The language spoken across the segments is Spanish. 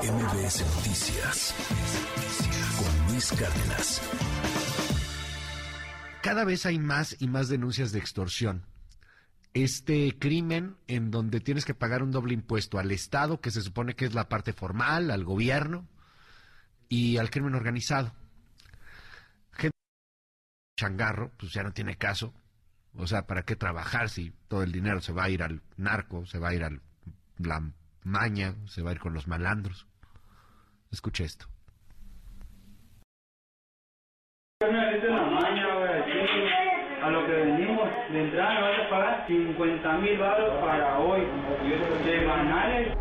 MBS Noticias con Luis Cárdenas. Cada vez hay más y más denuncias de extorsión. Este crimen en donde tienes que pagar un doble impuesto al Estado, que se supone que es la parte formal, al gobierno, y al crimen organizado. Gente changarro, pues ya no tiene caso. O sea, ¿para qué trabajar si todo el dinero se va a ir al narco, se va a ir al la maña, se va a ir con los malandros? Escuche esto. a lo que venimos de entrada vas a pagar 50 mil baros para hoy, semanales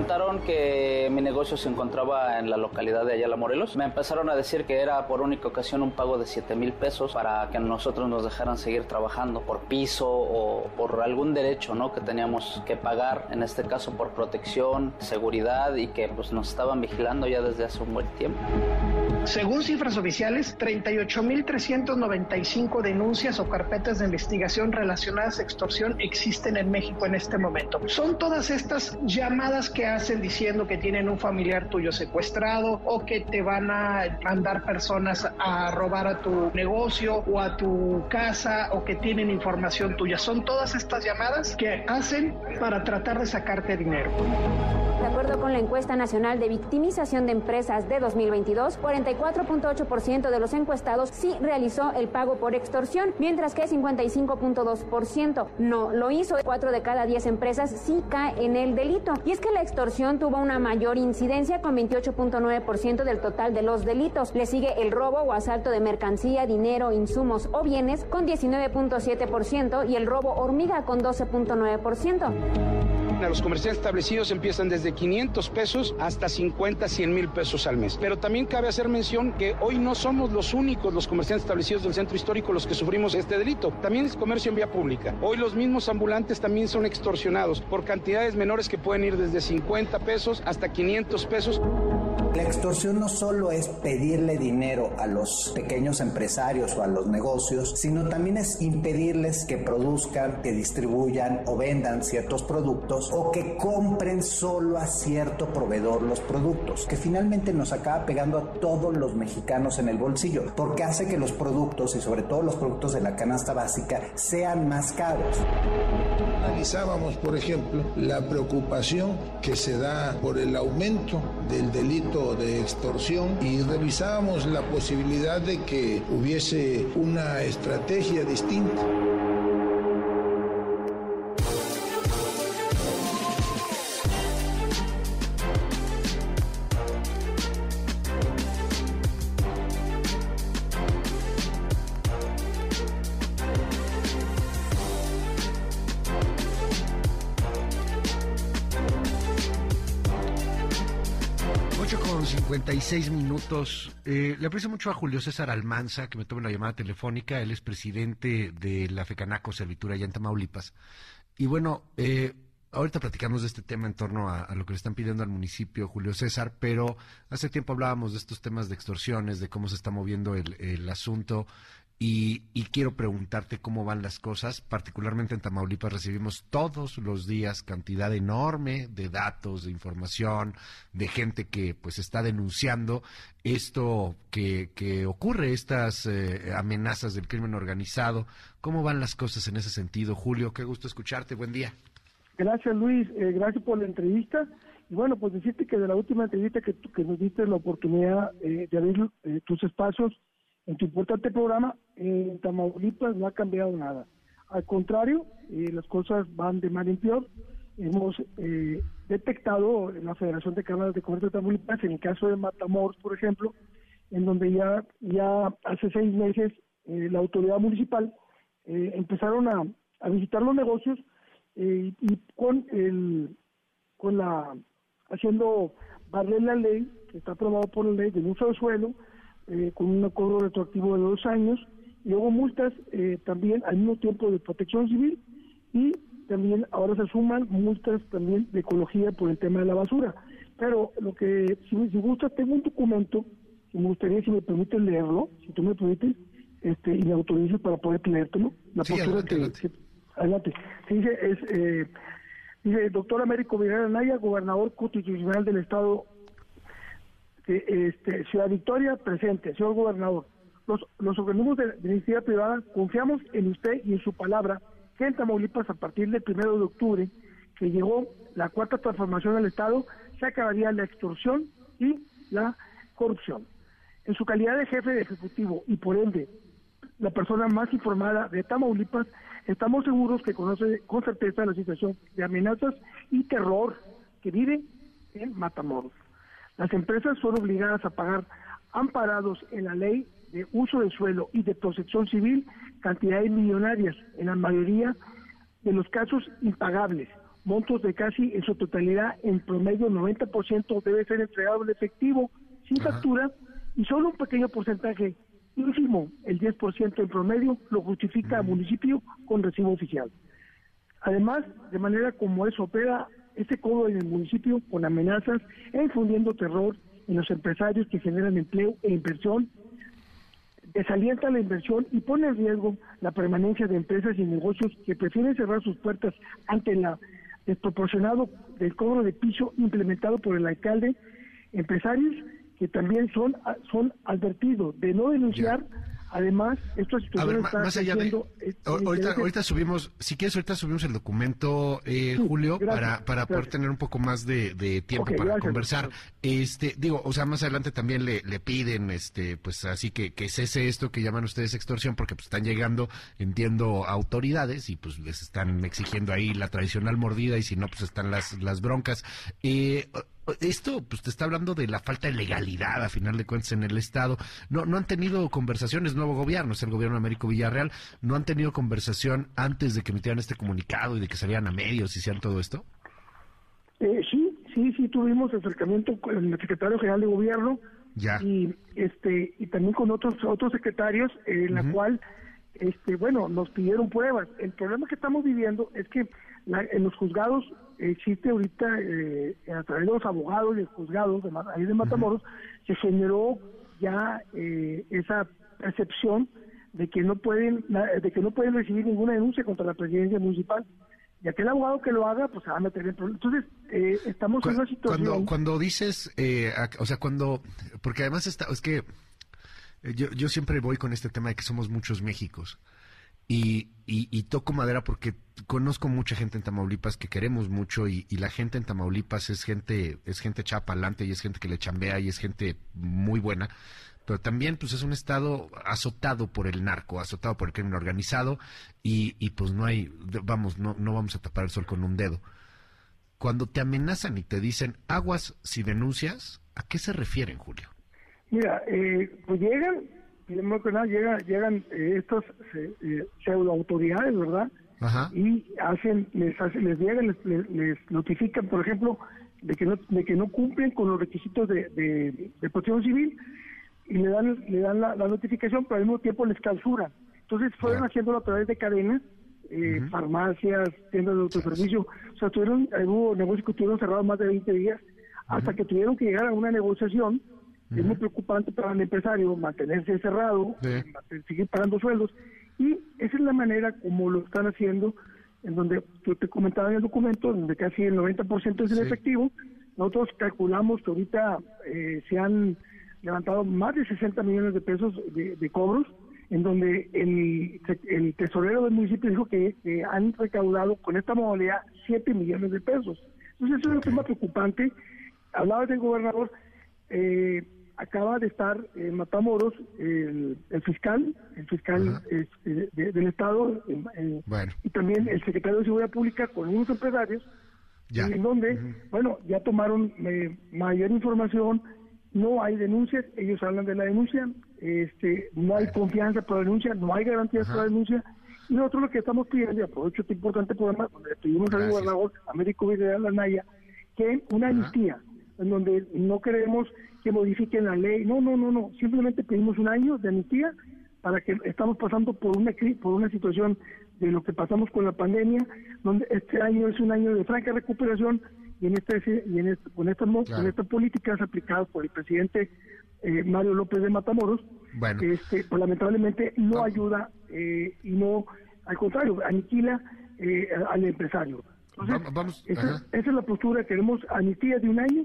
argumentaron que mi negocio se encontraba en la localidad de Ayala Morelos. Me empezaron a decir que era por única ocasión un pago de 7 mil pesos para que nosotros nos dejaran seguir trabajando por piso o por algún derecho ¿no? que teníamos que pagar, en este caso por protección, seguridad y que pues, nos estaban vigilando ya desde hace un buen tiempo. Según cifras oficiales, 38.395 denuncias o carpetas de investigación relacionadas a extorsión existen en México en este momento. Son todas estas llamadas que hacen diciendo que tienen un familiar tuyo secuestrado o que te van a mandar personas a robar a tu negocio o a tu casa o que tienen información tuya. Son todas estas llamadas que hacen para tratar de sacarte dinero. De acuerdo con la encuesta nacional de victimización de empresas de 2022, 44.8% de los encuestados sí realizó el pago por extorsión, mientras que 55.2% no lo hizo. Cuatro de cada 10 empresas sí cae en el delito. Y es que la extorsión tuvo una mayor incidencia con 28.9% del total de los delitos. Le sigue el robo o asalto de mercancía, dinero, insumos o bienes con 19.7% y el robo hormiga con 12.9%. Los comerciantes establecidos empiezan desde 500 pesos hasta 50, 100 mil pesos al mes. Pero también cabe hacer mención que hoy no somos los únicos los comerciantes establecidos del centro histórico los que sufrimos este delito. También es comercio en vía pública. Hoy los mismos ambulantes también son extorsionados por cantidades menores que pueden ir desde 50 pesos hasta 500 pesos. La extorsión no solo es pedirle dinero a los pequeños empresarios o a los negocios, sino también es impedirles que produzcan, que distribuyan o vendan ciertos productos o que compren solo a cierto proveedor los productos, que finalmente nos acaba pegando a todos los mexicanos en el bolsillo, porque hace que los productos y sobre todo los productos de la canasta básica sean más caros. Analizábamos, por ejemplo, la preocupación que se da por el aumento del delito de extorsión y revisábamos la posibilidad de que hubiese una estrategia distinta. 56 minutos. Eh, le aprecio mucho a Julio César Almanza, que me toma una llamada telefónica. Él es presidente de la FECANACO Servitura allá en Tamaulipas. Y bueno, eh, ahorita platicamos de este tema en torno a, lo que le están pidiendo al municipio, Julio César, pero hace tiempo hablábamos de estos temas de extorsiones, de cómo se está moviendo el, el asunto. Y, quiero preguntarte cómo van las cosas. Particularmente en Tamaulipas recibimos todos los días cantidad enorme de datos, de información, de gente que pues está denunciando esto que, que ocurre, estas eh, amenazas del crimen organizado. ¿Cómo van las cosas en ese sentido, Julio? Qué gusto escucharte. Buen día. Gracias, Luis. Eh, gracias por la entrevista. Y bueno, pues decirte que de la última entrevista que, que nos diste la oportunidad eh, de abrir tus espacios en tu importante programa, en Tamaulipas no ha cambiado nada. Al contrario, eh, las cosas van de mal en peor. Hemos eh, detectado en la Federación de Cámaras de Comercio de Tamaulipas, en el caso de Matamoros, por ejemplo, en donde ya, ya hace seis meses eh, la autoridad municipal empezaron a, a, visitar los negocios y con el con la haciendo valer la ley que está aprobada por la ley del uso del suelo eh, con un cobro retroactivo de dos años, y luego multas eh, también al mismo tiempo de protección civil y también ahora se suman multas también de ecología por el tema de la basura. Pero lo que, si, si gusta, tengo un documento que me gustaría, si me permiten leerlo, si tú me permites, este, y me autorizas para poder leértelo. La postura que, adelante. Se dice, es, eh, Dice, doctor Américo Vidal Anaya, gobernador constitucional del estado este, Ciudad Victoria, presente, señor gobernador. Los, los organismos de, de iniciativa privada confiamos en usted y en su palabra que en Tamaulipas a partir del primero de octubre, que llegó la cuarta transformación del Estado, se acabaría la extorsión y la corrupción. En su calidad de jefe de ejecutivo y por ende la persona más informada de Tamaulipas, estamos seguros que conoce con certeza la situación de amenazas y terror que vive en Matamoros. Las empresas son obligadas a pagar amparados en la ley de uso del suelo y de protección civil cantidades millonarias, en la mayoría de los casos impagables, montos de casi en su totalidad, en promedio 90% debe ser entregado en efectivo, sin factura, y solo un pequeño porcentaje ínfimo, el 10% en promedio, lo justifica el municipio con recibo oficial. Además, de manera como eso opera este cobro en el municipio con amenazas e infundiendo terror en los empresarios que generan empleo e inversión, desalienta la inversión y pone en riesgo la permanencia de empresas y negocios que prefieren cerrar sus puertas ante la desproporcionado del cobro de piso implementado por el alcalde, empresarios que también son son advertidos de no denunciar Además, esta situación está más allá de, ahorita, ahorita subimos, si quieres, ahorita subimos el documento, eh, Julio, para, para poder tener un poco más de, tiempo para conversar. Este, digo, o sea, más adelante también le, le piden, este, pues así que, que cese esto que llaman ustedes extorsión, porque pues están llegando, entiendo, autoridades y pues les están exigiendo ahí la tradicional mordida y si no, pues están las, las broncas. Eh, esto pues te está hablando de la falta de legalidad a final de cuentas en el estado. No no han tenido conversaciones nuevo gobierno, es el gobierno de Américo Villarreal, no han tenido conversación antes de que emitieran este comunicado y de que salieran a medios y hicieran todo esto. Eh, sí, sí, sí tuvimos acercamiento con el secretario general de gobierno ya. y este y también con otros otros secretarios en la cual este bueno nos pidieron pruebas. El problema que estamos viviendo es que en los juzgados existe ahorita, eh, a través de los abogados y juzgados de, ahí de Matamoros, se generó ya eh, esa percepción de que no pueden de que no pueden recibir ninguna denuncia contra la presidencia municipal. Y aquel abogado que lo haga pues se va a meter en problemas. Entonces eh, estamos en una situación cuando cuando dices eh, o sea cuando porque además está es que yo, yo siempre voy con este tema de que somos muchos Méxicos. Y, toco madera porque conozco mucha gente en Tamaulipas que queremos mucho y, la gente en Tamaulipas es gente es gente chapalante y es gente que le chambea y es gente muy buena. Pero también pues es un estado azotado por el narco azotado por el crimen organizado y pues no hay vamos no no vamos a tapar el sol con un dedo. Cuando te amenazan y te dicen aguas si denuncias a qué se refieren Julio mira eh, pues llegan primero que nada llega, llegan eh, estos eh, pseudo autoridades, ¿verdad? Y hacen, les hacen, les llegan, les, notifican, por ejemplo, de que no, de que no cumplen con los requisitos de, de, protección civil y le dan, le dan la, notificación, pero al mismo tiempo les clausuran. Entonces fueron haciéndolo a través de cadenas, eh, farmacias, tiendas de autoservicio, o sea, tuvieron, hubo negocios que estuvieron cerrados más de 20 días, hasta que tuvieron que llegar a una negociación es muy preocupante para el empresario mantenerse cerrado, seguir pagando sueldos, y esa es la manera como lo están haciendo, en donde yo te comentaba en el documento, donde casi el 90% es en efectivo. Nosotros calculamos que ahorita eh, se han levantado más de 60 millones de pesos de, cobros, en donde el, el, tesorero del municipio dijo que, han recaudado con esta modalidad 7 millones de pesos. Entonces, eso es un tema preocupante. Hablaba del gobernador, eh, acaba de estar en Matamoros el, fiscal, el fiscal eh, del Estado y también el secretario de Seguridad Pública con unos empresarios, en donde, bueno, ya tomaron eh, mayor información, no hay denuncias, ellos hablan de la denuncia, este, no hay confianza por la denuncia, no hay garantías por la denuncia, y nosotros lo que estamos pidiendo, y aprovecho este importante programa, donde pedimos al gobernador Américo Vidal Anaya, que una amnistía, en donde no queremos que modifiquen la ley. No, no, no, no. Simplemente pedimos un año de amnistía para que estamos pasando por una por una situación de lo que pasamos con la pandemia, donde este año es un año de franca recuperación y en este y en este, con estas con estas políticas aplicadas por el presidente eh, Mario López de Matamoros, este, pues lamentablemente no ayuda eh, y no, al contrario, aniquila eh, al empresario. vamos, esa, es la postura, queremos amnistía de un año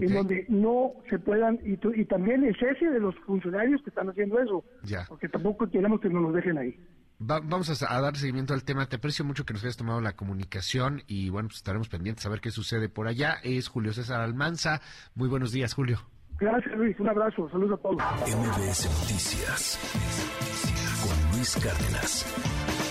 en donde no se puedan, y, y también el cese de los funcionarios que están haciendo eso, porque tampoco queremos que nos los dejen ahí. vamos a, dar seguimiento al tema. Te aprecio mucho que nos hayas tomado la comunicación y bueno, pues estaremos pendientes a ver qué sucede por allá. Es Julio César Almanza. Muy buenos días, Julio. Gracias, Luis. Un abrazo. Saludos a todos. MBS Noticias con Luis Cárdenas.